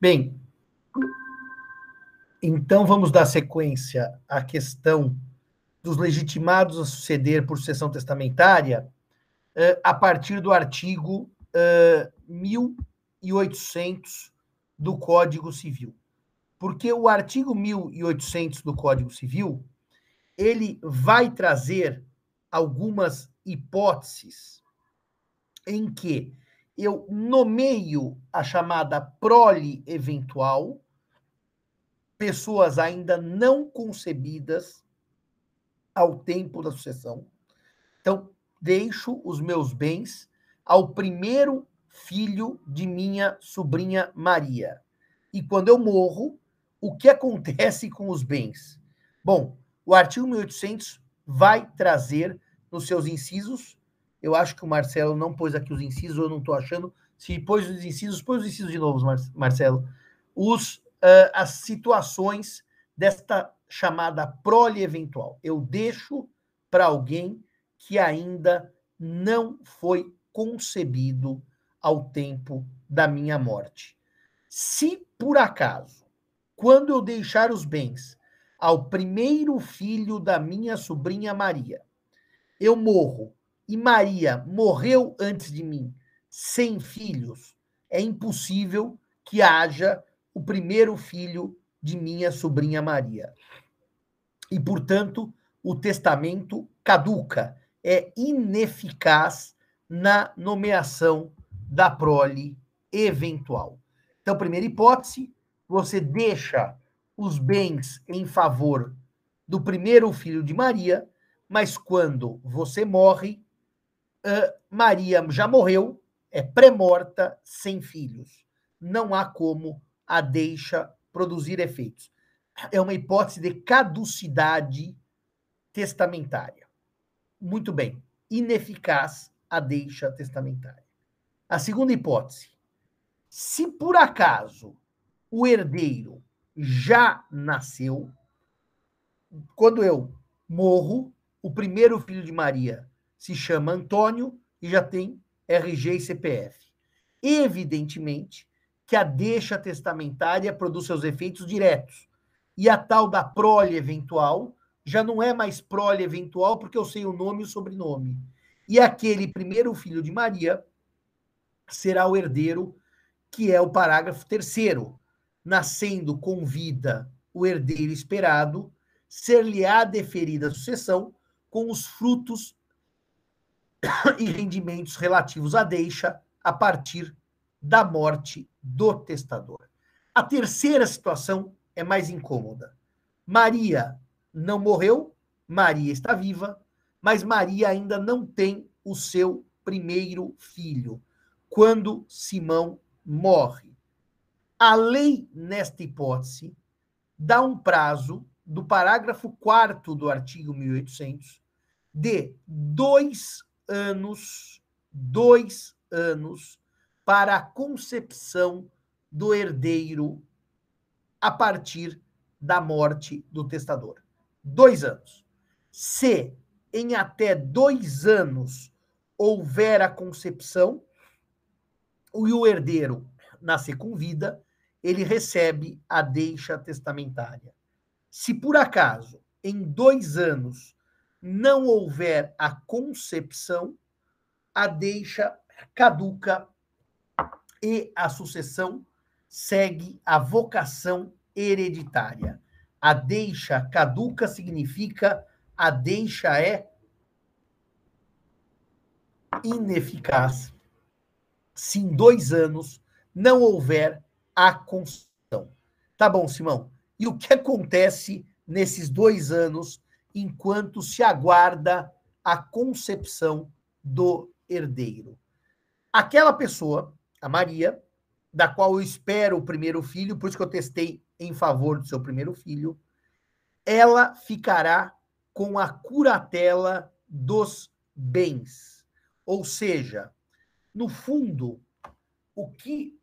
Bem, então vamos dar sequência à questão dos legitimados a suceder por sucessão testamentária uh, a partir do artigo uh, 1800 do Código Civil. Porque o artigo 1800 do Código Civil, ele vai trazer algumas hipóteses em que eu nomeio a chamada prole eventual, pessoas ainda não concebidas ao tempo da sucessão. Então, deixo os meus bens ao primeiro filho de minha sobrinha Maria. E quando eu morro, o que acontece com os bens? Bom, o artigo 1800 vai trazer nos seus incisos, eu acho que o Marcelo não pôs aqui os incisos, eu não estou achando. Se pôs os incisos, pôs os incisos de novo, Marcelo. Os, uh, as situações desta chamada prole eventual. Eu deixo para alguém que ainda não foi concebido ao tempo da minha morte. Se por acaso, quando eu deixar os bens ao primeiro filho da minha sobrinha Maria, eu morro e Maria morreu antes de mim, sem filhos, é impossível que haja o primeiro filho de minha sobrinha Maria. E, portanto, o testamento caduca, é ineficaz na nomeação da prole eventual. Então, primeira hipótese, você deixa os bens em favor do primeiro filho de Maria, mas quando você morre, uh, Maria já morreu, é pré-morta, sem filhos. Não há como a deixa produzir efeitos. É uma hipótese de caducidade testamentária. Muito bem. Ineficaz a deixa testamentária. A segunda hipótese. Se por acaso o herdeiro já nasceu, quando eu morro, o primeiro filho de Maria se chama Antônio e já tem RG e CPF. Evidentemente que a deixa testamentária produz seus efeitos diretos. E a tal da prole eventual já não é mais prole eventual porque eu sei o nome e o sobrenome. E aquele primeiro filho de Maria será o herdeiro, que é o parágrafo terceiro. Nascendo com vida o herdeiro esperado, ser-lhe-á deferida a sucessão com os frutos e rendimentos relativos à deixa a partir da morte do testador. A terceira situação é mais incômoda. Maria não morreu, Maria está viva, mas Maria ainda não tem o seu primeiro filho, quando Simão morre. A lei, nesta hipótese, dá um prazo do parágrafo 4 do artigo 1800 de dois anos, dois anos para a concepção do herdeiro a partir da morte do testador. Dois anos. Se em até dois anos houver a concepção e o herdeiro nascer com vida, ele recebe a deixa testamentária. Se por acaso em dois anos não houver a concepção, a deixa caduca e a sucessão segue a vocação hereditária. A deixa caduca significa a deixa é ineficaz se em dois anos não houver a concepção. Tá bom, Simão. E o que acontece nesses dois anos enquanto se aguarda a concepção do herdeiro. Aquela pessoa, a Maria, da qual eu espero o primeiro filho, por isso que eu testei em favor do seu primeiro filho, ela ficará com a curatela dos bens. Ou seja, no fundo, o que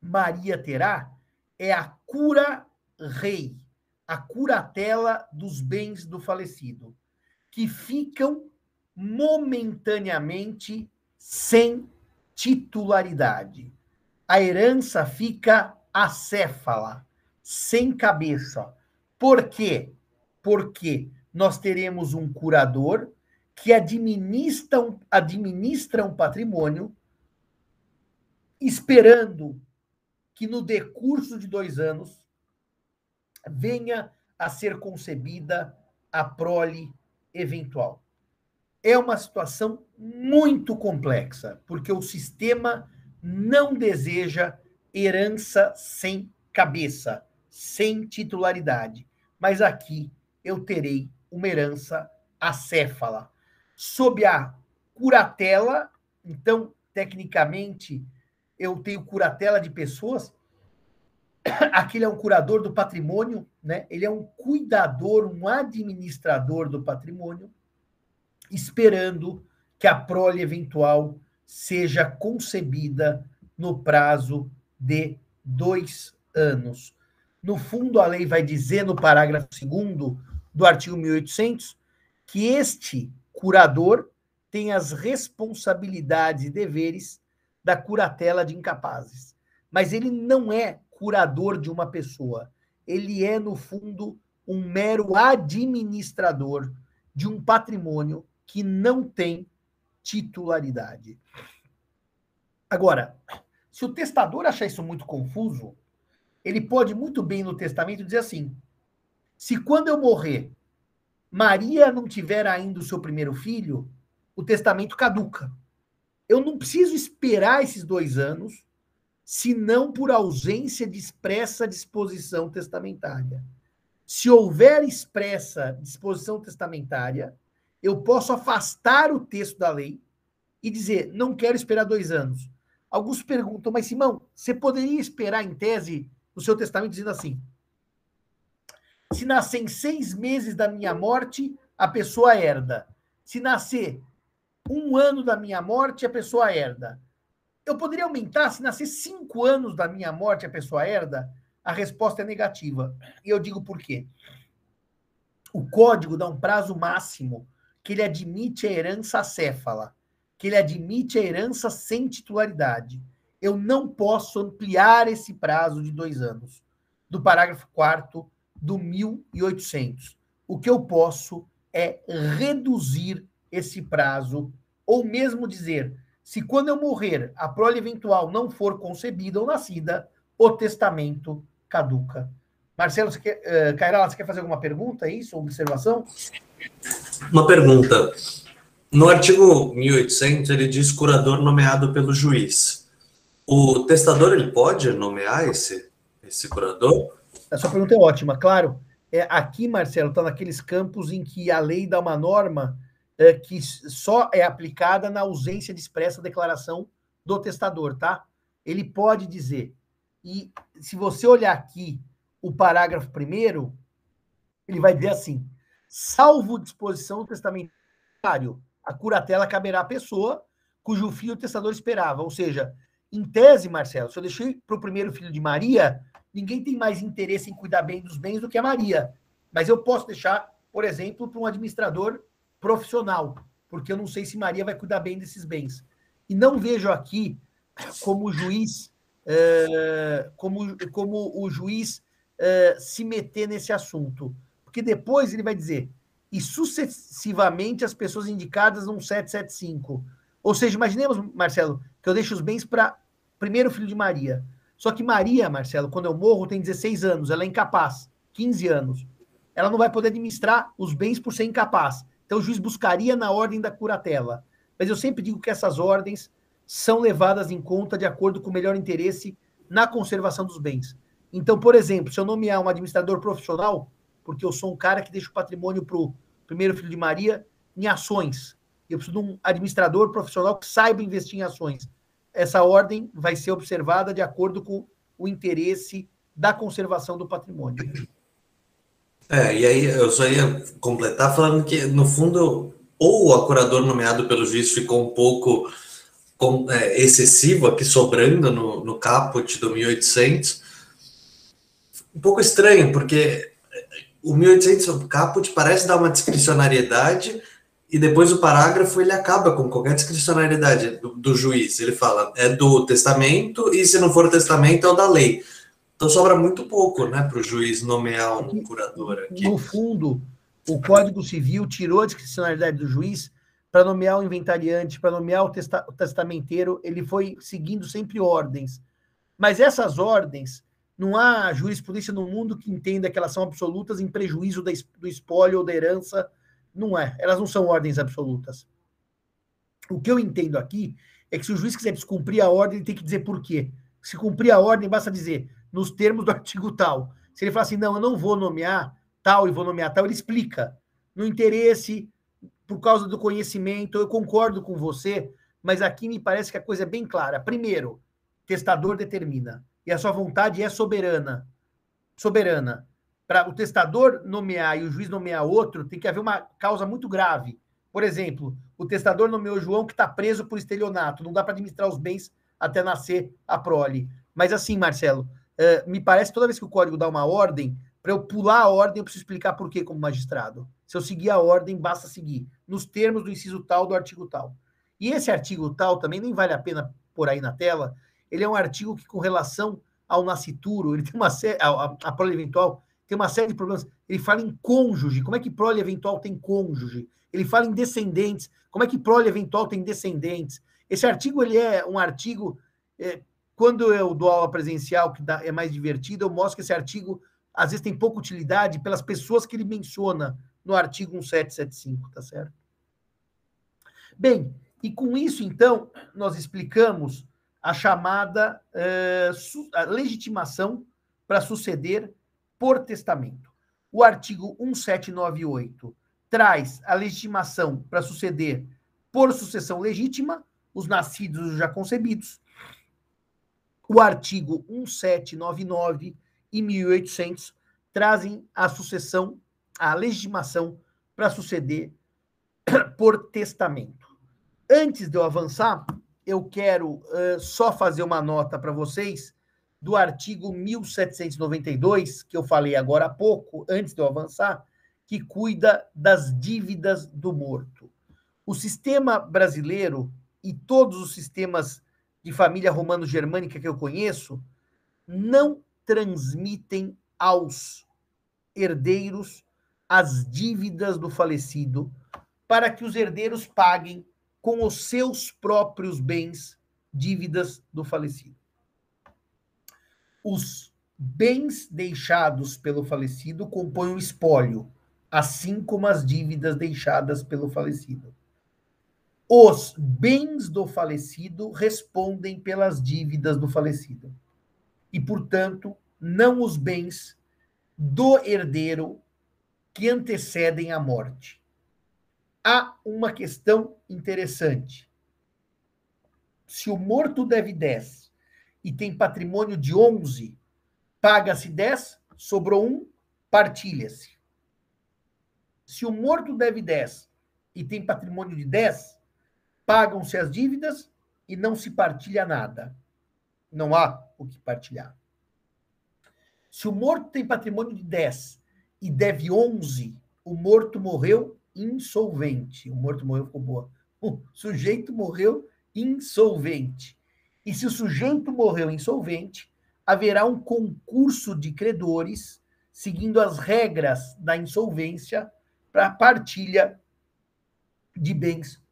Maria terá é a cura rei a curatela dos bens do falecido, que ficam momentaneamente sem titularidade. a herança fica acéfala, sem cabeça. Por quê? Porque nós teremos um curador que administra administra um patrimônio, esperando que no decurso de dois anos venha a ser concebida a prole eventual. É uma situação muito complexa, porque o sistema não deseja herança sem cabeça, sem titularidade. Mas aqui eu terei uma herança acéfala, sob a curatela. Então, tecnicamente, eu tenho curatela de pessoas. Aquele é um curador do patrimônio, né? Ele é um cuidador, um administrador do patrimônio, esperando que a prole eventual seja concebida no prazo de dois anos. No fundo, a lei vai dizer no parágrafo 2 do artigo 1800 que este curador tem as responsabilidades e deveres da curatela de incapazes. Mas ele não é curador de uma pessoa. Ele é, no fundo, um mero administrador de um patrimônio que não tem titularidade. Agora, se o testador achar isso muito confuso, ele pode muito bem no testamento dizer assim: se quando eu morrer, Maria não tiver ainda o seu primeiro filho, o testamento caduca. Eu não preciso esperar esses dois anos, senão por ausência de expressa disposição testamentária. Se houver expressa disposição testamentária, eu posso afastar o texto da lei e dizer, não quero esperar dois anos. Alguns perguntam, mas Simão, você poderia esperar em tese no seu testamento dizendo assim: se nascer em seis meses da minha morte, a pessoa herda. Se nascer um ano da minha morte, a pessoa herda. Eu poderia aumentar se nascer cinco anos da minha morte, a pessoa herda? A resposta é negativa. E eu digo por quê. O código dá um prazo máximo que ele admite a herança acéfala, que ele admite a herança sem titularidade. Eu não posso ampliar esse prazo de dois anos, do parágrafo 4 do 1800. O que eu posso é reduzir esse prazo, ou mesmo dizer, se quando eu morrer a prole eventual não for concebida ou nascida, o testamento caduca. Marcelo, você quer, uh, você quer fazer alguma pergunta aí, sua observação? Uma pergunta. No artigo 1800, ele diz curador nomeado pelo juiz. O testador, ele pode nomear esse, esse curador? A sua pergunta é ótima, claro. É, aqui, Marcelo, está naqueles campos em que a lei dá uma norma é, que só é aplicada na ausência de expressa declaração do testador, tá? Ele pode dizer. E se você olhar aqui o parágrafo primeiro, ele vai dizer assim: salvo disposição testamentário, a curatela caberá à pessoa cujo filho o testador esperava. Ou seja, em tese, Marcelo, se eu deixei para o primeiro filho de Maria, ninguém tem mais interesse em cuidar bem dos bens do que a Maria. Mas eu posso deixar, por exemplo, para um administrador profissional, porque eu não sei se Maria vai cuidar bem desses bens. E não vejo aqui como o juiz, uh, como, como o juiz uh, se meter nesse assunto porque depois ele vai dizer, e sucessivamente as pessoas indicadas no 775. Ou seja, imaginemos, Marcelo, que eu deixo os bens para primeiro filho de Maria. Só que Maria, Marcelo, quando eu morro, tem 16 anos, ela é incapaz, 15 anos. Ela não vai poder administrar os bens por ser incapaz. Então o juiz buscaria na ordem da curatela. Mas eu sempre digo que essas ordens são levadas em conta de acordo com o melhor interesse na conservação dos bens. Então, por exemplo, se eu nomear um administrador profissional, porque eu sou um cara que deixa o patrimônio para o primeiro filho de Maria em ações. Eu preciso de um administrador profissional que saiba investir em ações. Essa ordem vai ser observada de acordo com o interesse da conservação do patrimônio. É, e aí eu só ia completar falando que, no fundo, ou o acurador nomeado pelo juiz ficou um pouco com, é, excessivo aqui sobrando no, no caput do 1800, um pouco estranho, porque o 1800 Caput parece dar uma discricionariedade e depois o parágrafo ele acaba com qualquer discricionariedade do, do, juiz. Ele fala é do testamento e se não for testamento é o da lei. Então sobra muito pouco, né, para o juiz nomear um curador aqui. No fundo, o Código Civil tirou a discricionariedade do juiz para nomear o inventariante, para nomear o, testa o testamenteiro. Ele foi seguindo sempre ordens. Mas essas ordens, não há jurisprudência no mundo que entenda que elas são absolutas em prejuízo do espólio ou da herança não é. Elas não são ordens absolutas. O que eu entendo aqui é que se o juiz quiser descumprir a ordem, ele tem que dizer por quê. Se cumprir a ordem, basta dizer nos termos do artigo tal. Se ele falar assim, não, eu não vou nomear tal e vou nomear tal, ele explica. No interesse, por causa do conhecimento, eu concordo com você, mas aqui me parece que a coisa é bem clara. Primeiro, testador determina. E a sua vontade é soberana. Soberana para o testador nomear e o juiz nomear outro, tem que haver uma causa muito grave. Por exemplo, o testador nomeou João que está preso por estelionato, não dá para administrar os bens até nascer a prole. Mas assim, Marcelo, uh, me parece toda vez que o código dá uma ordem, para eu pular a ordem, eu preciso explicar por quê como magistrado. Se eu seguir a ordem, basta seguir, nos termos do inciso tal do artigo tal. E esse artigo tal também nem vale a pena por aí na tela, ele é um artigo que, com relação ao nascituro, ele tem uma série, a, a, a prole eventual, tem uma série de problemas. Ele fala em cônjuge, como é que prole eventual tem cônjuge? Ele fala em descendentes, como é que prole eventual tem descendentes? Esse artigo ele é um artigo. É, quando eu dou aula presencial, que dá, é mais divertido, eu mostro que esse artigo às vezes tem pouca utilidade pelas pessoas que ele menciona no artigo 1775, tá certo? Bem, e com isso, então, nós explicamos a chamada uh, a legitimação para suceder por testamento. O artigo 1798 traz a legitimação para suceder por sucessão legítima, os nascidos os já concebidos. O artigo 1799 e 1800 trazem a sucessão, a legitimação para suceder por testamento. Antes de eu avançar, eu quero uh, só fazer uma nota para vocês do artigo 1792, que eu falei agora há pouco, antes de eu avançar, que cuida das dívidas do morto. O sistema brasileiro e todos os sistemas de família romano-germânica que eu conheço não transmitem aos herdeiros as dívidas do falecido para que os herdeiros paguem com os seus próprios bens dívidas do falecido os bens deixados pelo falecido compõem o espólio, assim como as dívidas deixadas pelo falecido. Os bens do falecido respondem pelas dívidas do falecido. E, portanto, não os bens do herdeiro que antecedem a morte. Há uma questão interessante. Se o morto deve 10 e tem patrimônio de 11, paga-se 10, sobrou 1, partilha-se. Se o morto deve 10 e tem patrimônio de 10, pagam-se as dívidas e não se partilha nada. Não há o que partilhar. Se o morto tem patrimônio de 10 e deve 11, o morto morreu insolvente. O morto morreu, ficou boa. O sujeito morreu insolvente. E se o sujeito morreu insolvente, haverá um concurso de credores, seguindo as regras da insolvência, para partilha de bens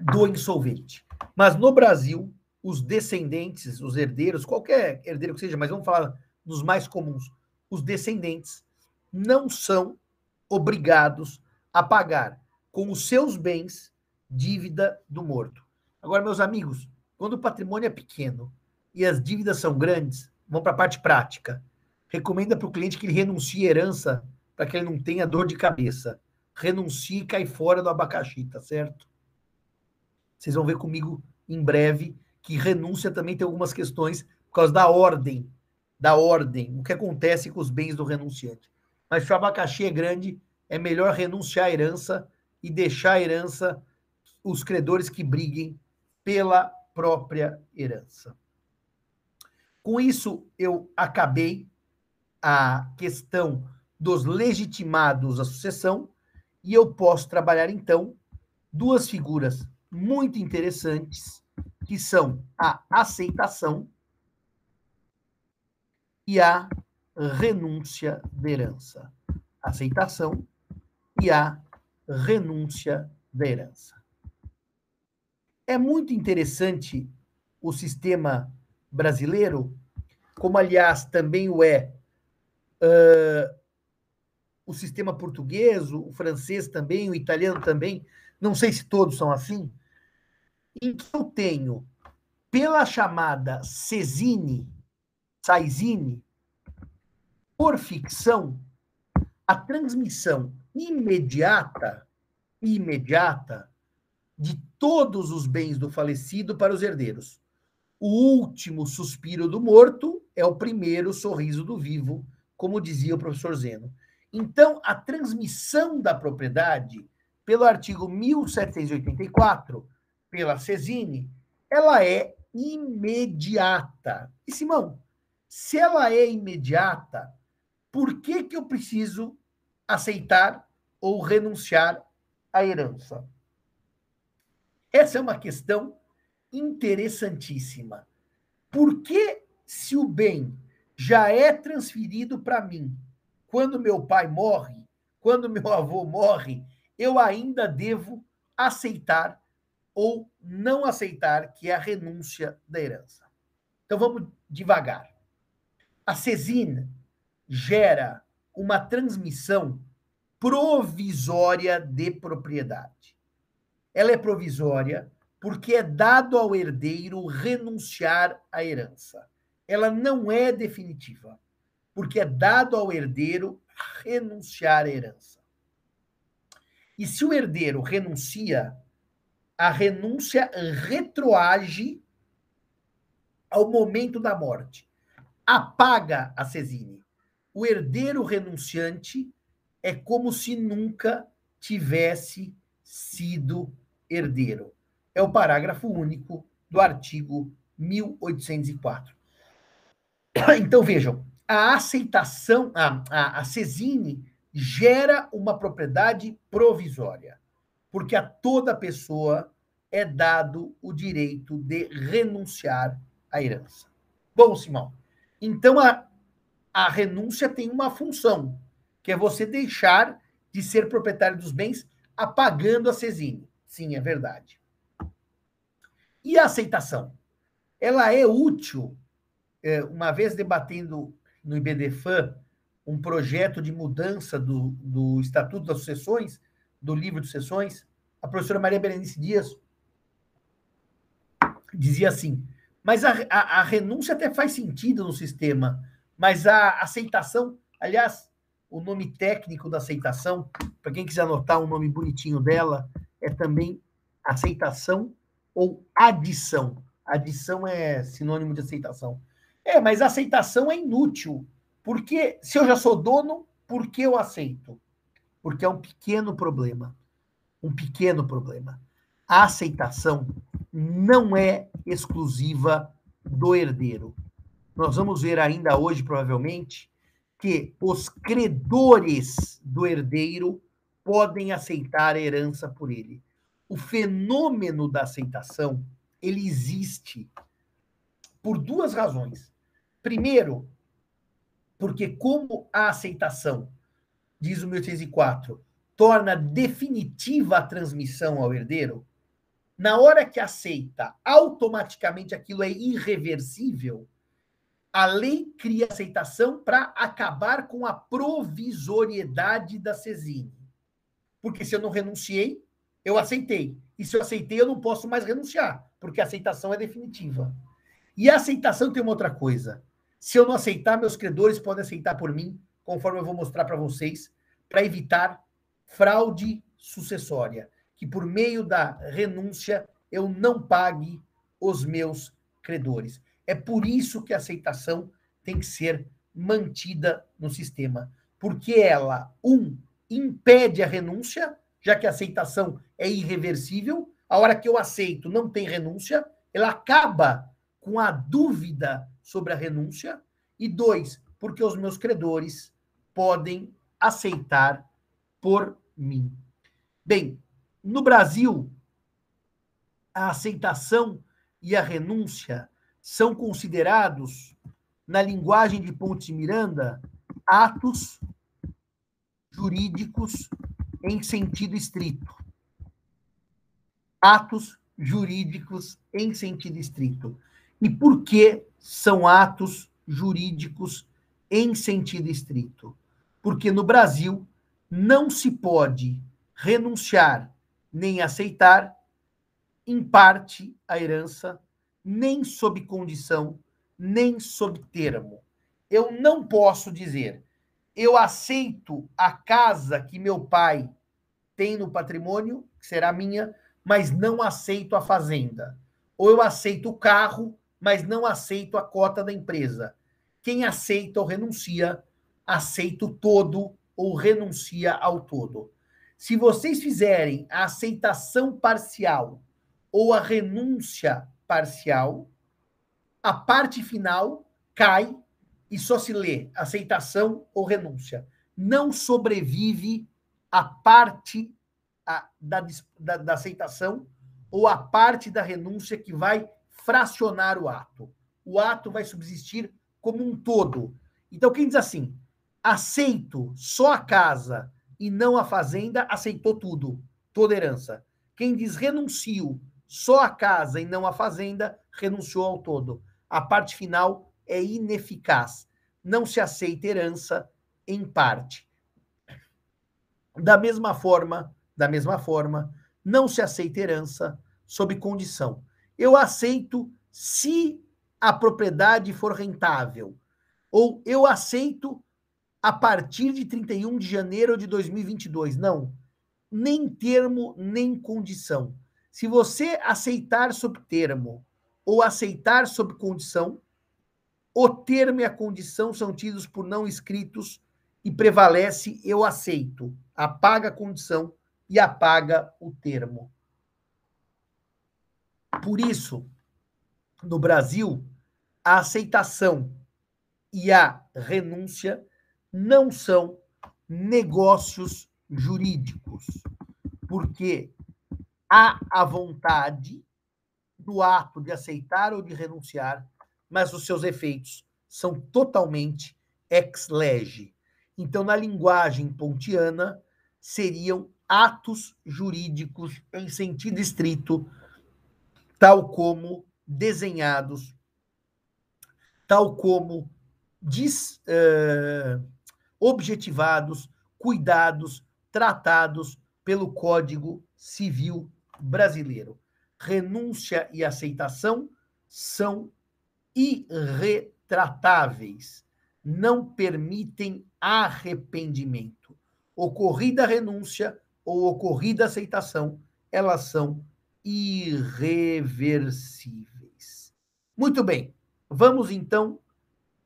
do insolvente. Mas no Brasil, os descendentes, os herdeiros, qualquer herdeiro que seja, mas vamos falar dos mais comuns, os descendentes não são obrigados a pagar com os seus bens dívida do morto. Agora, meus amigos, quando o patrimônio é pequeno e as dívidas são grandes, vamos para a parte prática. Recomenda para o cliente que ele renuncie à herança para que ele não tenha dor de cabeça. Renuncie e cai fora do abacaxi, tá certo? Vocês vão ver comigo em breve que renúncia também tem algumas questões por causa da ordem, da ordem, o que acontece com os bens do renunciante. Mas se o abacaxi é grande, é melhor renunciar à herança e deixar a herança os credores que briguem pela própria herança. Com isso, eu acabei a questão dos legitimados à sucessão E eu posso trabalhar, então, duas figuras muito interessantes, que são a aceitação e a renúncia da herança. Aceitação e a renúncia da herança. É muito interessante o sistema brasileiro, como aliás também o é uh, o sistema português, o francês também, o italiano também, não sei se todos são assim, em que eu tenho, pela chamada Cesine, Saizine, por ficção, a transmissão imediata, imediata, de todos os bens do falecido para os herdeiros. O último suspiro do morto é o primeiro sorriso do vivo, como dizia o professor Zeno. Então, a transmissão da propriedade, pelo artigo 1784, pela Cesine, ela é imediata. E, Simão, se ela é imediata, por que, que eu preciso aceitar ou renunciar à herança? Essa é uma questão interessantíssima. Por que, se o bem já é transferido para mim quando meu pai morre, quando meu avô morre, eu ainda devo aceitar ou não aceitar, que é a renúncia da herança. Então vamos devagar. A cesina gera uma transmissão provisória de propriedade. Ela é provisória porque é dado ao herdeiro renunciar à herança. Ela não é definitiva, porque é dado ao herdeiro renunciar à herança. E se o herdeiro renuncia, a renúncia retroage ao momento da morte. Apaga a cesine. O herdeiro renunciante é como se nunca tivesse sido herdeiro. É o parágrafo único do artigo 1804. Então vejam, a aceitação, a, a, a cesine gera uma propriedade provisória, porque a toda pessoa é dado o direito de renunciar à herança. Bom, Simão, então a, a renúncia tem uma função, que é você deixar de ser proprietário dos bens apagando a cesine. Sim, é verdade. E a aceitação? Ela é útil, é, uma vez debatendo no IBDFAN um projeto de mudança do, do Estatuto das Sucessões, do livro de sucessões, a professora Maria Berenice Dias dizia assim: mas a, a, a, renúncia até faz sentido no sistema, mas a aceitação, aliás, o nome técnico da aceitação, para quem quiser anotar um nome bonitinho dela, é também aceitação ou adição. Adição é sinônimo de aceitação. É, mas aceitação é inútil, porque se eu já sou dono, por que eu aceito? Porque é um pequeno problema. Um pequeno problema. A aceitação não é exclusiva do herdeiro. Nós vamos ver ainda hoje, provavelmente, que os credores do herdeiro podem aceitar a herança por ele. O fenômeno da aceitação, ele existe por duas razões. Primeiro, porque como a aceitação, diz o 1804, torna definitiva a transmissão ao herdeiro, na hora que aceita, automaticamente aquilo é irreversível, a lei cria aceitação para acabar com a provisoriedade da cesine. Porque se eu não renunciei, eu aceitei. E se eu aceitei, eu não posso mais renunciar, porque a aceitação é definitiva. E a aceitação tem uma outra coisa. Se eu não aceitar, meus credores podem aceitar por mim, conforme eu vou mostrar para vocês, para evitar fraude sucessória. Que por meio da renúncia eu não pague os meus credores. É por isso que a aceitação tem que ser mantida no sistema, porque ela, um, impede a renúncia, já que a aceitação é irreversível, a hora que eu aceito não tem renúncia, ela acaba com a dúvida sobre a renúncia, e dois, porque os meus credores podem aceitar por mim. Bem, no Brasil, a aceitação e a renúncia são considerados, na linguagem de Ponte Miranda, atos jurídicos em sentido estrito. Atos jurídicos em sentido estrito. E por que são atos jurídicos em sentido estrito? Porque no Brasil não se pode renunciar nem aceitar, em parte, a herança, nem sob condição, nem sob termo. Eu não posso dizer, eu aceito a casa que meu pai tem no patrimônio, que será minha, mas não aceito a fazenda. Ou eu aceito o carro, mas não aceito a cota da empresa. Quem aceita ou renuncia, aceita o todo ou renuncia ao todo. Se vocês fizerem a aceitação parcial ou a renúncia parcial, a parte final cai e só se lê aceitação ou renúncia. Não sobrevive a parte a, da, da, da aceitação ou a parte da renúncia que vai fracionar o ato. O ato vai subsistir como um todo. Então, quem diz assim, aceito só a casa e não a fazenda, aceitou tudo, toda herança. Quem diz renuncio só a casa e não a fazenda, renunciou ao todo. A parte final é ineficaz. Não se aceita herança em parte. Da mesma forma, da mesma forma, não se aceita herança sob condição. Eu aceito se a propriedade for rentável, ou eu aceito a partir de 31 de janeiro de 2022. Não. Nem termo, nem condição. Se você aceitar sob termo ou aceitar sob condição, o termo e a condição são tidos por não escritos e prevalece eu aceito. Apaga a condição e apaga o termo. Por isso, no Brasil, a aceitação e a renúncia não são negócios jurídicos, porque há a vontade do ato de aceitar ou de renunciar, mas os seus efeitos são totalmente ex lege. Então, na linguagem pontiana, seriam atos jurídicos em sentido estrito, tal como desenhados, tal como diz, uh, objetivados, cuidados, tratados pelo Código Civil Brasileiro. Renúncia e aceitação são irretratáveis, não permitem arrependimento. Ocorrida renúncia ou ocorrida aceitação, elas são irreversíveis. Muito bem, vamos então,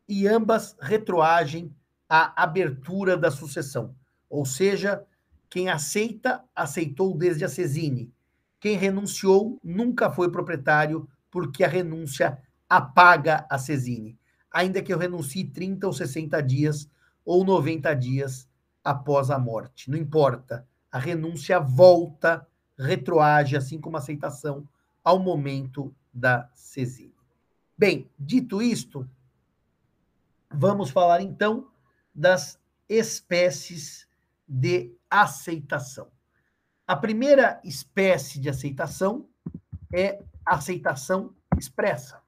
e ambas retroagem a abertura da sucessão. Ou seja, quem aceita, aceitou desde a Cesine. Quem renunciou nunca foi proprietário, porque a renúncia apaga a Cesine. Ainda que eu renuncie 30 ou 60 dias ou 90 dias após a morte. Não importa. A renúncia volta, retroage, assim como a aceitação, ao momento da Cesine. Bem, dito isto, vamos falar então das espécies de aceitação. A primeira espécie de aceitação é aceitação expressa.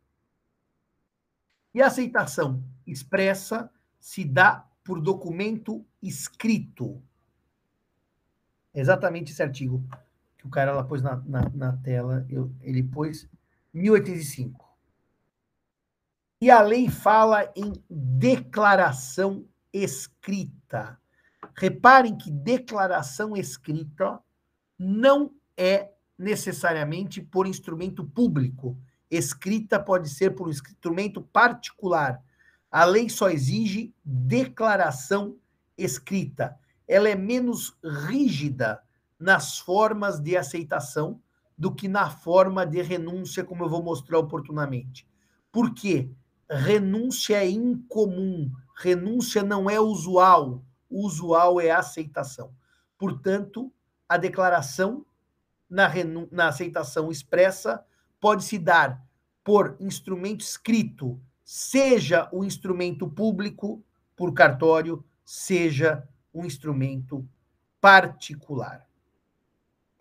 E a aceitação expressa se dá por documento escrito. Exatamente esse artigo que o cara lá pôs na, na, na tela, eu, ele pôs 1085. E a lei fala em declaração escrita. Reparem que declaração escrita não é necessariamente por instrumento público. Escrita pode ser por um instrumento particular. A lei só exige declaração escrita. Ela é menos rígida nas formas de aceitação do que na forma de renúncia, como eu vou mostrar oportunamente. Por quê? Renúncia é incomum, renúncia não é usual, o usual é aceitação. Portanto, a declaração na, na aceitação expressa pode se dar por instrumento escrito, seja o instrumento público por cartório, seja um instrumento particular.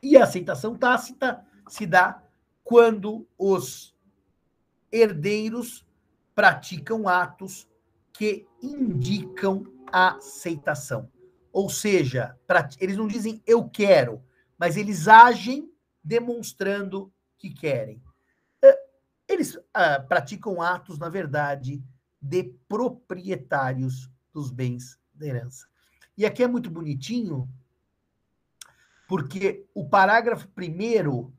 E a aceitação tácita se dá quando os herdeiros praticam atos que indicam a aceitação. Ou seja, eles não dizem eu quero, mas eles agem demonstrando que querem. É, eles ah, praticam atos, na verdade, de proprietários dos bens da herança. E aqui é muito bonitinho, porque o parágrafo primeiro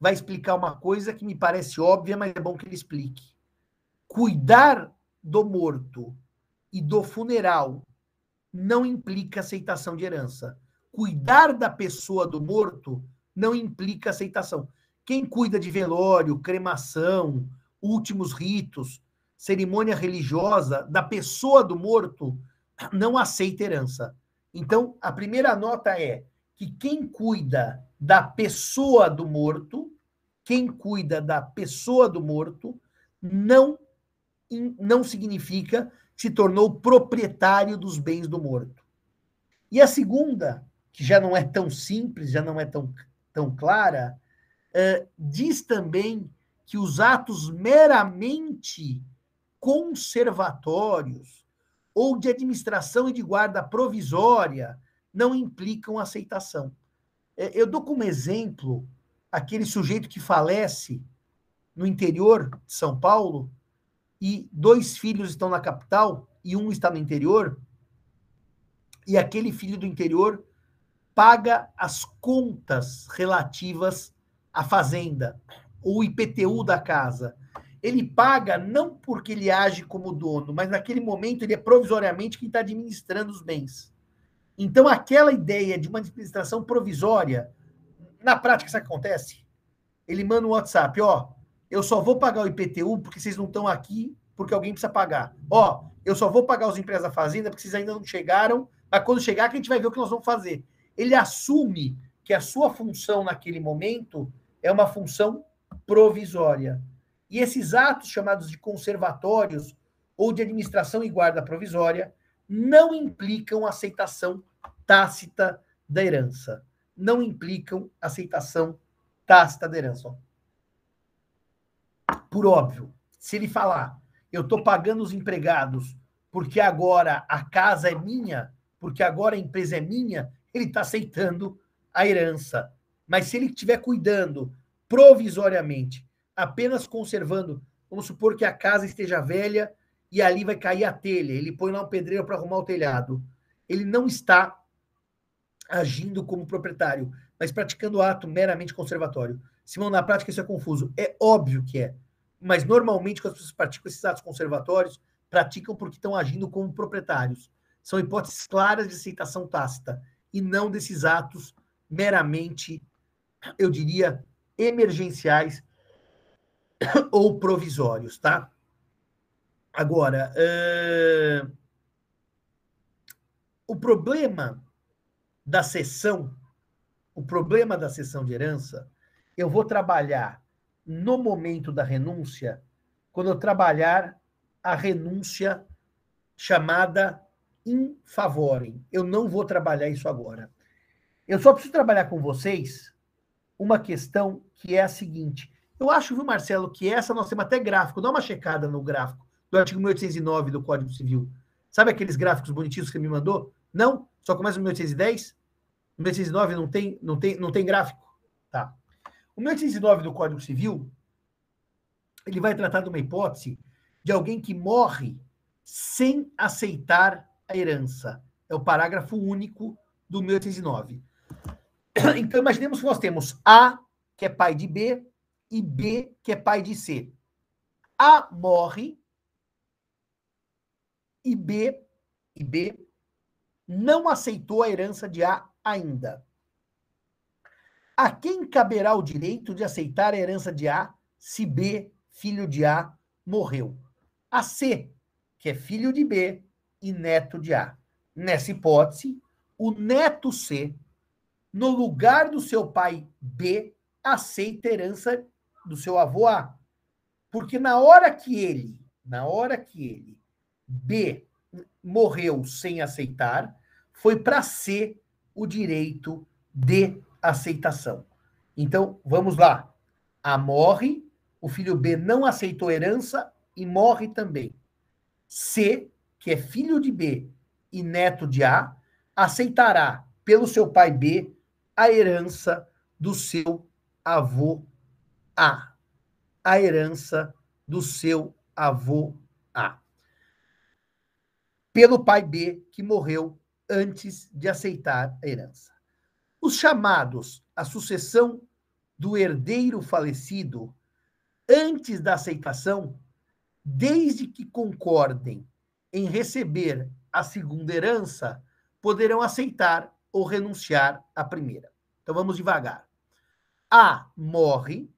vai explicar uma coisa que me parece óbvia, mas é bom que ele explique. Cuidar do morto e do funeral não implica aceitação de herança. Cuidar da pessoa do morto não implica aceitação. Quem cuida de velório, cremação, últimos ritos, cerimônia religiosa da pessoa do morto não aceita herança. Então, a primeira nota é que quem cuida da pessoa do morto, quem cuida da pessoa do morto, não, não significa se tornou proprietário dos bens do morto. E a segunda, que já não é tão simples, já não é tão, tão clara, uh, diz também que os atos meramente conservatórios ou de administração e de guarda provisória não implicam aceitação. É, eu dou como exemplo aquele sujeito que falece no interior de São Paulo e dois filhos estão na capital e um está no interior, e aquele filho do interior paga as contas relativas à fazenda, ou IPTU da casa. Ele paga não porque ele age como dono, mas naquele momento ele é provisoriamente quem está administrando os bens. Então, aquela ideia de uma administração provisória, na prática, isso acontece. Ele manda um WhatsApp, ó, eu só vou pagar o IPTU porque vocês não estão aqui, porque alguém precisa pagar. Ó, eu só vou pagar os empresas da fazenda porque vocês ainda não chegaram, mas quando chegar que a gente vai ver o que nós vamos fazer. Ele assume que a sua função naquele momento é uma função provisória. E esses atos chamados de conservatórios ou de administração e guarda provisória não implicam aceitação tácita da herança. Não implicam aceitação tácita da herança. Por óbvio, se ele falar, eu estou pagando os empregados porque agora a casa é minha, porque agora a empresa é minha, ele está aceitando a herança. Mas se ele estiver cuidando provisoriamente, apenas conservando, vamos supor que a casa esteja velha e ali vai cair a telha, ele põe lá um pedreiro para arrumar o telhado. Ele não está agindo como proprietário, mas praticando ato meramente conservatório. Simão, na prática isso é confuso. É óbvio que é mas normalmente quando as pessoas praticam esses atos conservatórios, praticam porque estão agindo como proprietários. São hipóteses claras de aceitação tácita e não desses atos meramente, eu diria, emergenciais ou provisórios, tá? Agora, uh... o problema da sessão, o problema da sessão de herança, eu vou trabalhar no momento da renúncia, quando eu trabalhar a renúncia chamada in favorem. Eu não vou trabalhar isso agora. Eu só preciso trabalhar com vocês uma questão que é a seguinte. Eu acho, viu, Marcelo, que essa nós temos até gráfico. Dá uma checada no gráfico do artigo 1809 do Código Civil. Sabe aqueles gráficos bonitinhos que você me mandou? Não? Só começa no 1810? No 1809 não tem, não tem, não tem gráfico? Tá. O 1809 do Código Civil, ele vai tratar de uma hipótese de alguém que morre sem aceitar a herança. É o parágrafo único do 1809. Então, imaginemos que nós temos A, que é pai de B, e B, que é pai de C. A morre e B, e B não aceitou a herança de A ainda. A quem caberá o direito de aceitar a herança de A se B, filho de A, morreu? A C, que é filho de B e neto de A. Nessa hipótese, o neto C no lugar do seu pai B, aceita a herança do seu avô A. Porque na hora que ele, na hora que ele, B, morreu sem aceitar, foi para C o direito de aceitação. Então, vamos lá. A morre, o filho B não aceitou herança e morre também. C, que é filho de B e neto de A, aceitará pelo seu pai B a herança do seu avô A. A herança do seu avô A. Pelo pai B, que morreu antes de aceitar a herança. Os chamados a sucessão do herdeiro falecido antes da aceitação, desde que concordem em receber a segunda herança, poderão aceitar ou renunciar à primeira. Então vamos devagar. A morre,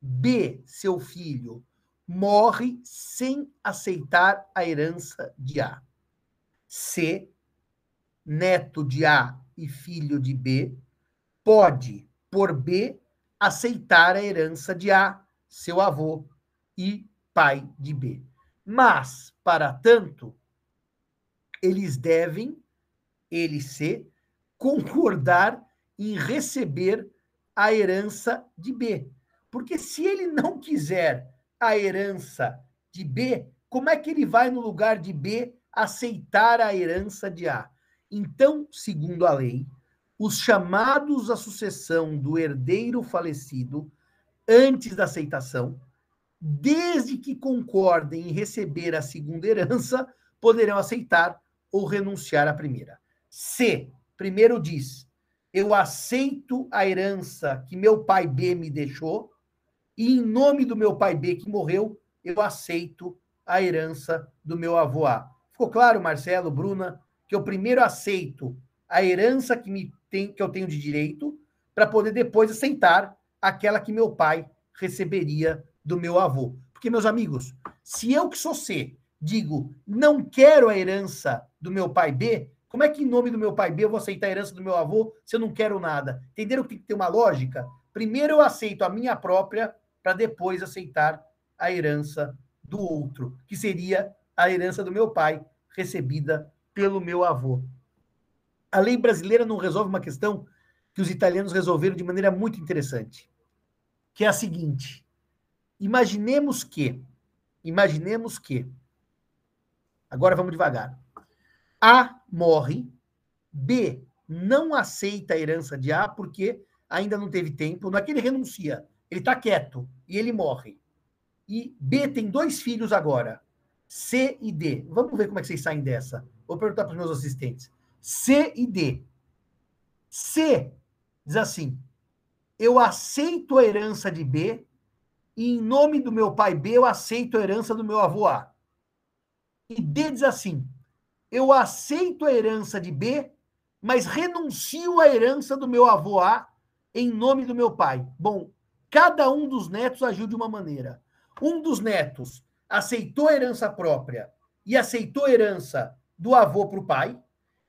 B, seu filho, morre sem aceitar a herança de A. C, neto de A e filho de B, pode, por B, aceitar a herança de A, seu avô, e pai de B. Mas, para tanto, eles devem, ele C, concordar em receber a herança de B. Porque se ele não quiser a herança de B, como é que ele vai no lugar de B aceitar a herança de A? Então, segundo a lei, os chamados à sucessão do herdeiro falecido antes da aceitação, desde que concordem em receber a segunda herança, poderão aceitar ou renunciar à primeira. C. Primeiro diz: eu aceito a herança que meu pai B me deixou, e em nome do meu pai B que morreu, eu aceito a herança do meu avô A. Ficou claro, Marcelo, Bruna, que eu primeiro aceito a herança que, me tem, que eu tenho de direito, para poder depois aceitar aquela que meu pai receberia do meu avô. Porque, meus amigos, se eu que sou C digo não quero a herança do meu pai B, como é que em nome do meu pai B eu vou aceitar a herança do meu avô se eu não quero nada? Entenderam que tem que ter uma lógica? Primeiro eu aceito a minha própria para depois aceitar a herança do outro, que seria a herança do meu pai recebida pelo meu avô. A lei brasileira não resolve uma questão que os italianos resolveram de maneira muito interessante, que é a seguinte: imaginemos que, imaginemos que, agora vamos devagar. A morre, B não aceita a herança de A porque ainda não teve tempo, não é que ele renuncia, ele está quieto e ele morre. E B tem dois filhos agora, C e D. Vamos ver como é que vocês saem dessa. Vou perguntar para os meus assistentes. C e D. C diz assim: eu aceito a herança de B e em nome do meu pai B eu aceito a herança do meu avô A. E D diz assim: eu aceito a herança de B, mas renuncio à herança do meu avô A em nome do meu pai. Bom, cada um dos netos agiu de uma maneira. Um dos netos aceitou herança própria e aceitou herança do avô para o pai,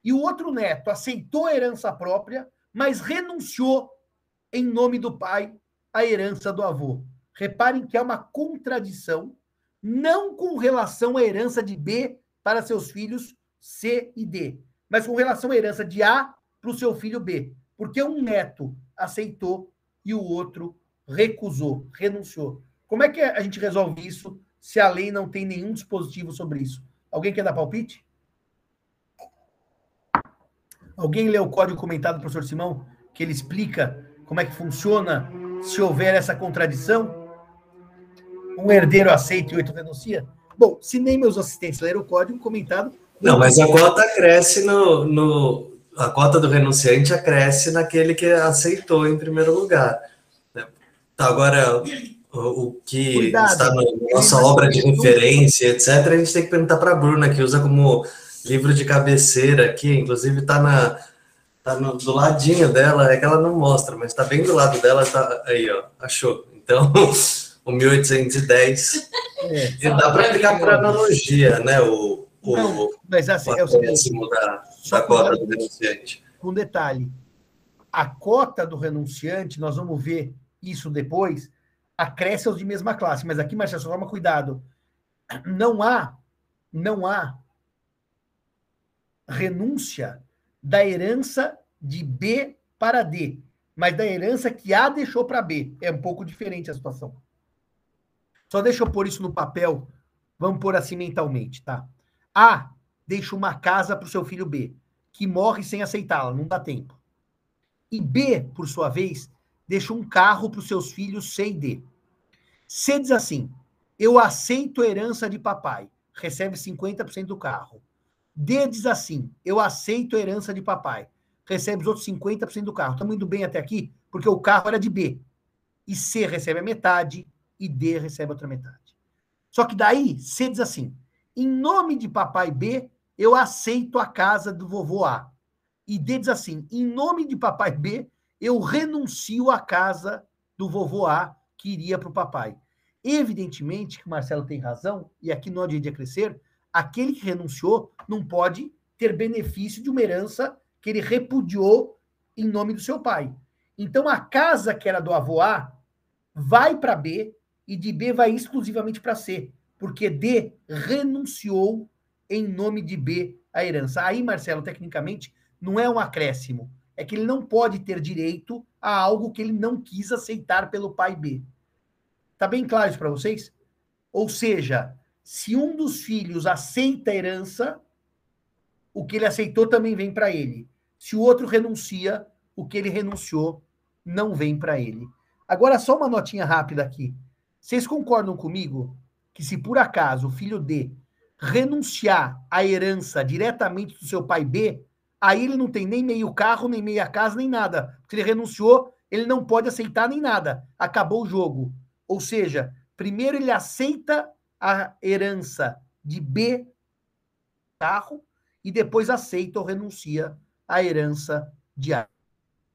e o outro neto aceitou herança própria, mas renunciou em nome do pai à herança do avô. Reparem que é uma contradição, não com relação à herança de B para seus filhos C e D, mas com relação à herança de A para o seu filho B. Porque um neto aceitou e o outro recusou, renunciou. Como é que a gente resolve isso se a lei não tem nenhum dispositivo sobre isso? Alguém quer dar palpite? Alguém leu o código comentado do professor Simão, que ele explica como é que funciona se houver essa contradição? Um herdeiro aceita e outro denuncia? Bom, se nem meus assistentes leram o código comentado. Não, mas a cota cresce no, no. A cota do renunciante cresce naquele que aceitou em primeiro lugar. Tá, agora, o, que Cuidado, está na nossa obra de referência, etc., a gente tem que perguntar para a Bruna, que usa como livro de cabeceira aqui, inclusive está na tá no, do ladinho dela, é que ela não mostra, mas está bem do lado dela, tá aí, ó, achou. Então, o 1810. É, e dá para aplicar por analogia, né? O, o, não, mas assim, é o seguinte, da, da cota do denunciante. Um detalhe. a cota do renunciante, nós vamos ver isso depois, acresce aos de mesma classe. Mas aqui, Marcelo, só toma cuidado. Não há, não há renúncia da herança de B para D, mas da herança que A deixou para B. É um pouco diferente a situação. Só deixa eu pôr isso no papel. Vamos pôr assim mentalmente, tá? A deixa uma casa para o seu filho B, que morre sem aceitá-la, não dá tempo. E B, por sua vez, deixa um carro para os seus filhos C e D. C diz assim: eu aceito herança de papai, recebe 50% do carro. D diz assim: eu aceito herança de papai, recebe os outros 50% do carro. Estamos indo bem até aqui, porque o carro era de B. E C recebe a metade e D recebe a outra metade. Só que daí C diz assim: em nome de papai B, eu aceito a casa do vovô A. E D diz assim: em nome de papai B, eu renuncio à casa do vovô A que iria para o papai. Evidentemente que o Marcelo tem razão, e aqui no Dia a Crescer, aquele que renunciou não pode ter benefício de uma herança que ele repudiou em nome do seu pai. Então a casa que era do avô A vai para B e de B vai exclusivamente para C, porque D renunciou em nome de B a herança. Aí, Marcelo, tecnicamente, não é um acréscimo, é que ele não pode ter direito a algo que ele não quis aceitar pelo pai B. Tá bem claro isso para vocês? Ou seja, se um dos filhos aceita a herança, o que ele aceitou também vem para ele. Se o outro renuncia, o que ele renunciou não vem para ele. Agora, só uma notinha rápida aqui. Vocês concordam comigo que se por acaso o filho D renunciar à herança diretamente do seu pai B, aí ele não tem nem meio carro, nem meia casa, nem nada. Porque ele renunciou, ele não pode aceitar nem nada. Acabou o jogo. Ou seja, primeiro ele aceita a herança de B carro e depois aceita ou renuncia à herança de A.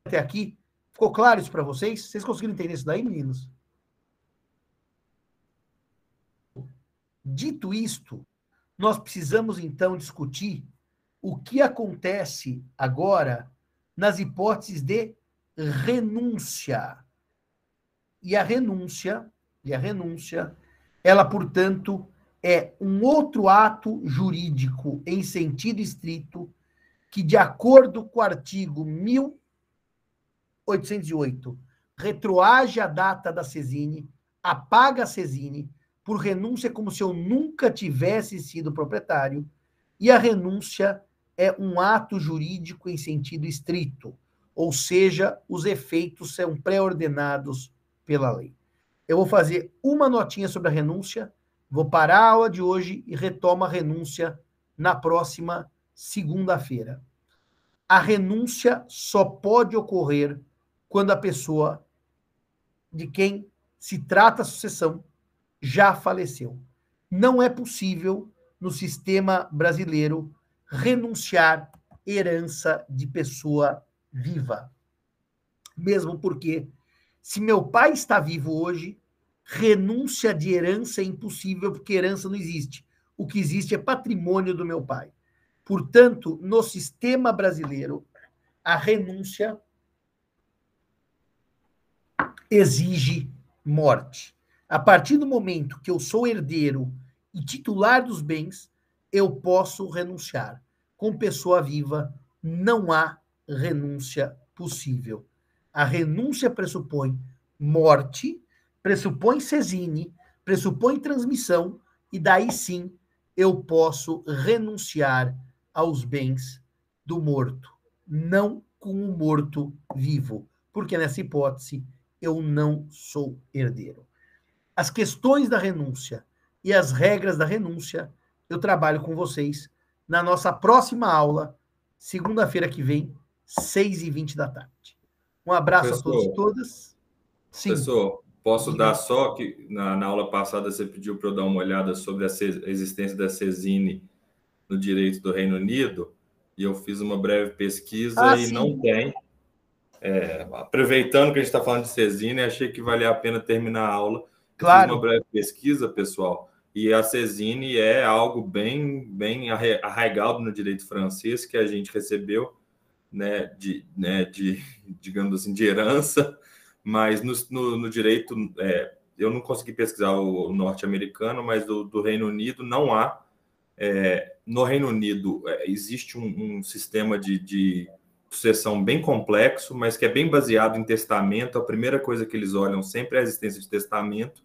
Até aqui, ficou claro isso para vocês? Vocês conseguiram entender isso daí, meninos? Dito isto, nós precisamos então discutir o que acontece agora nas hipóteses de renúncia. E a renúncia, e a renúncia, ela, portanto, é um outro ato jurídico em sentido estrito que, de acordo com o artigo 1808, retroage a data da Cesine, apaga a Cesine, por renúncia como se eu nunca tivesse sido proprietário, e a renúncia é um ato jurídico em sentido estrito, ou seja, os efeitos são pré-ordenados pela lei. Eu vou fazer uma notinha sobre a renúncia, vou parar a aula de hoje e retomo a renúncia na próxima segunda-feira. A renúncia só pode ocorrer quando a pessoa de quem se trata a sucessão já faleceu. Não é possível, no sistema brasileiro, renunciar herança de pessoa viva. Mesmo porque, se meu pai está vivo hoje, renúncia de herança é impossível, porque herança não existe. O que existe é patrimônio do meu pai. Portanto, no sistema brasileiro, a renúncia exige morte. A partir do momento que eu sou herdeiro e titular dos bens, eu posso renunciar. Com pessoa viva, não há renúncia possível. A renúncia pressupõe morte, pressupõe cesine, pressupõe transmissão, e daí sim eu posso renunciar aos bens do morto, não com o morto vivo, porque nessa hipótese eu não sou herdeiro as questões da renúncia e as regras da renúncia, eu trabalho com vocês na nossa próxima aula, segunda-feira que vem, 6h20 da tarde. Um abraço Professor, a todos e todas. Sim. Professor, posso Sim. dar só que na, na, aula passada você pediu para eu dar uma olhada sobre a, a existência da CESINE no direito do Reino Unido, e eu fiz uma breve pesquisa ah, e sim. não tem. É, aproveitando que a gente está falando de CESINE, achei que valia a pena terminar a aula Claro. Fiz uma breve pesquisa, pessoal, e a Cesine é algo bem, bem arraigado no direito francês que a gente recebeu né, de, né, de digamos assim, de herança, mas no, no, no direito, é, eu não consegui pesquisar o, norte-americano, mas do, do, Reino Unido não há. É, no Reino Unido é, existe um, um sistema de, de sucessão bem complexo, mas que é bem baseado em testamento. A primeira coisa que eles olham sempre é a existência de testamento.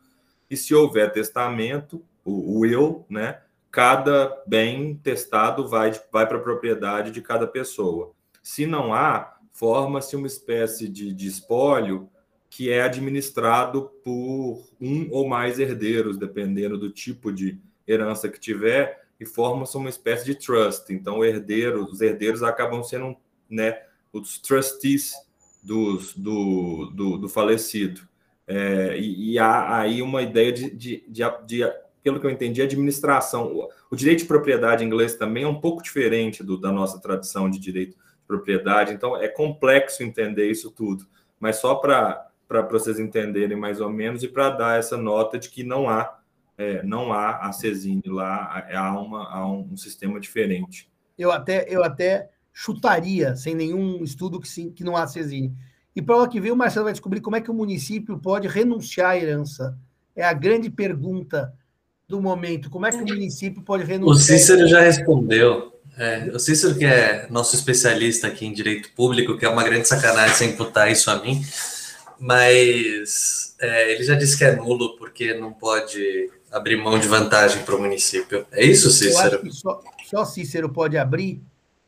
E se houver testamento, o, will, né? Cada bem testado vai, vai para a propriedade de cada pessoa. Se não há, forma-se uma espécie de, de espólio que é administrado por um ou mais herdeiros, dependendo do tipo de herança que tiver, e forma-se uma espécie de trust. Então, herdeiro, os herdeiros acabam sendo né, os trustees dos, do, do, do falecido. É, e, e, há aí uma ideia de, de, de, de, pelo que eu entendi, administração. O, direito de propriedade inglês também é um pouco diferente do, da nossa tradição de direito de propriedade, então é complexo entender isso tudo. Mas só para vocês entenderem mais ou menos e para dar essa nota de que não há é, não há a CESINE lá, há, uma, há um, sistema diferente. Eu até, eu até chutaria, sem nenhum estudo, que, sim, que não há CESINE. E para o que vem, o Marcelo vai descobrir como é que o município pode renunciar à herança. É a grande pergunta do momento. Como é que o município pode renunciar? O Cícero já respondeu. É, o Cícero, que é nosso especialista aqui em direito público, que é uma grande sacanagem sem imputar isso a mim, mas é, ele já disse que é nulo porque não pode abrir mão de vantagem para o município. É isso, Cícero? só, só Cícero pode abrir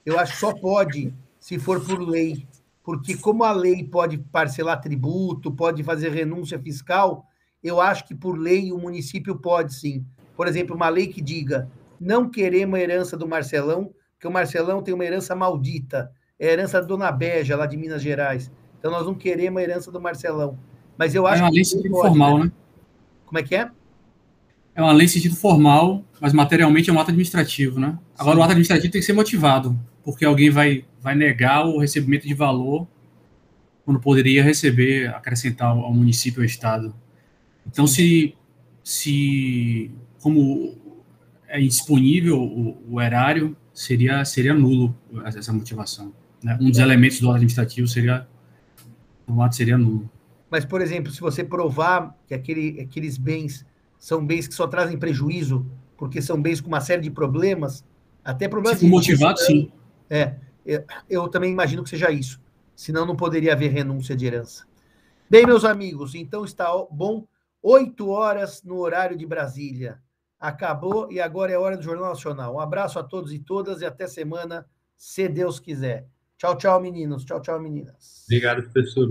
eu acho que só pode se for por lei, porque como a lei pode parcelar tributo, pode fazer renúncia fiscal, eu acho que por lei o município pode sim. Por exemplo, uma lei que diga não queremos a herança do Marcelão, que o Marcelão tem uma herança maldita, é a herança da Dona Beja, lá de Minas Gerais. Então nós não queremos a herança do Marcelão. Mas eu acho é uma lei sentido formal, né? né? Como é que é? É uma lei em sentido formal, mas materialmente é um ato administrativo, né? Agora Sim. o ato administrativo tem que ser motivado porque alguém vai, vai negar o recebimento de valor quando poderia receber, acrescentar ao município ou estado. Então, se, se como é indisponível o, o erário, seria, seria nulo essa motivação. Né? Um dos elementos do ato administrativo seria, o ato seria nulo. Mas, por exemplo, se você provar que aquele, aqueles bens são bens que só trazem prejuízo, porque são bens com uma série de problemas, até problemas... Se motivado, sim. É, eu também imagino que seja isso. Senão não poderia haver renúncia de herança. Bem, meus amigos, então está bom. Oito horas no horário de Brasília. Acabou e agora é hora do Jornal Nacional. Um abraço a todos e todas e até semana, se Deus quiser. Tchau, tchau, meninos. Tchau, tchau, meninas. Obrigado, professor.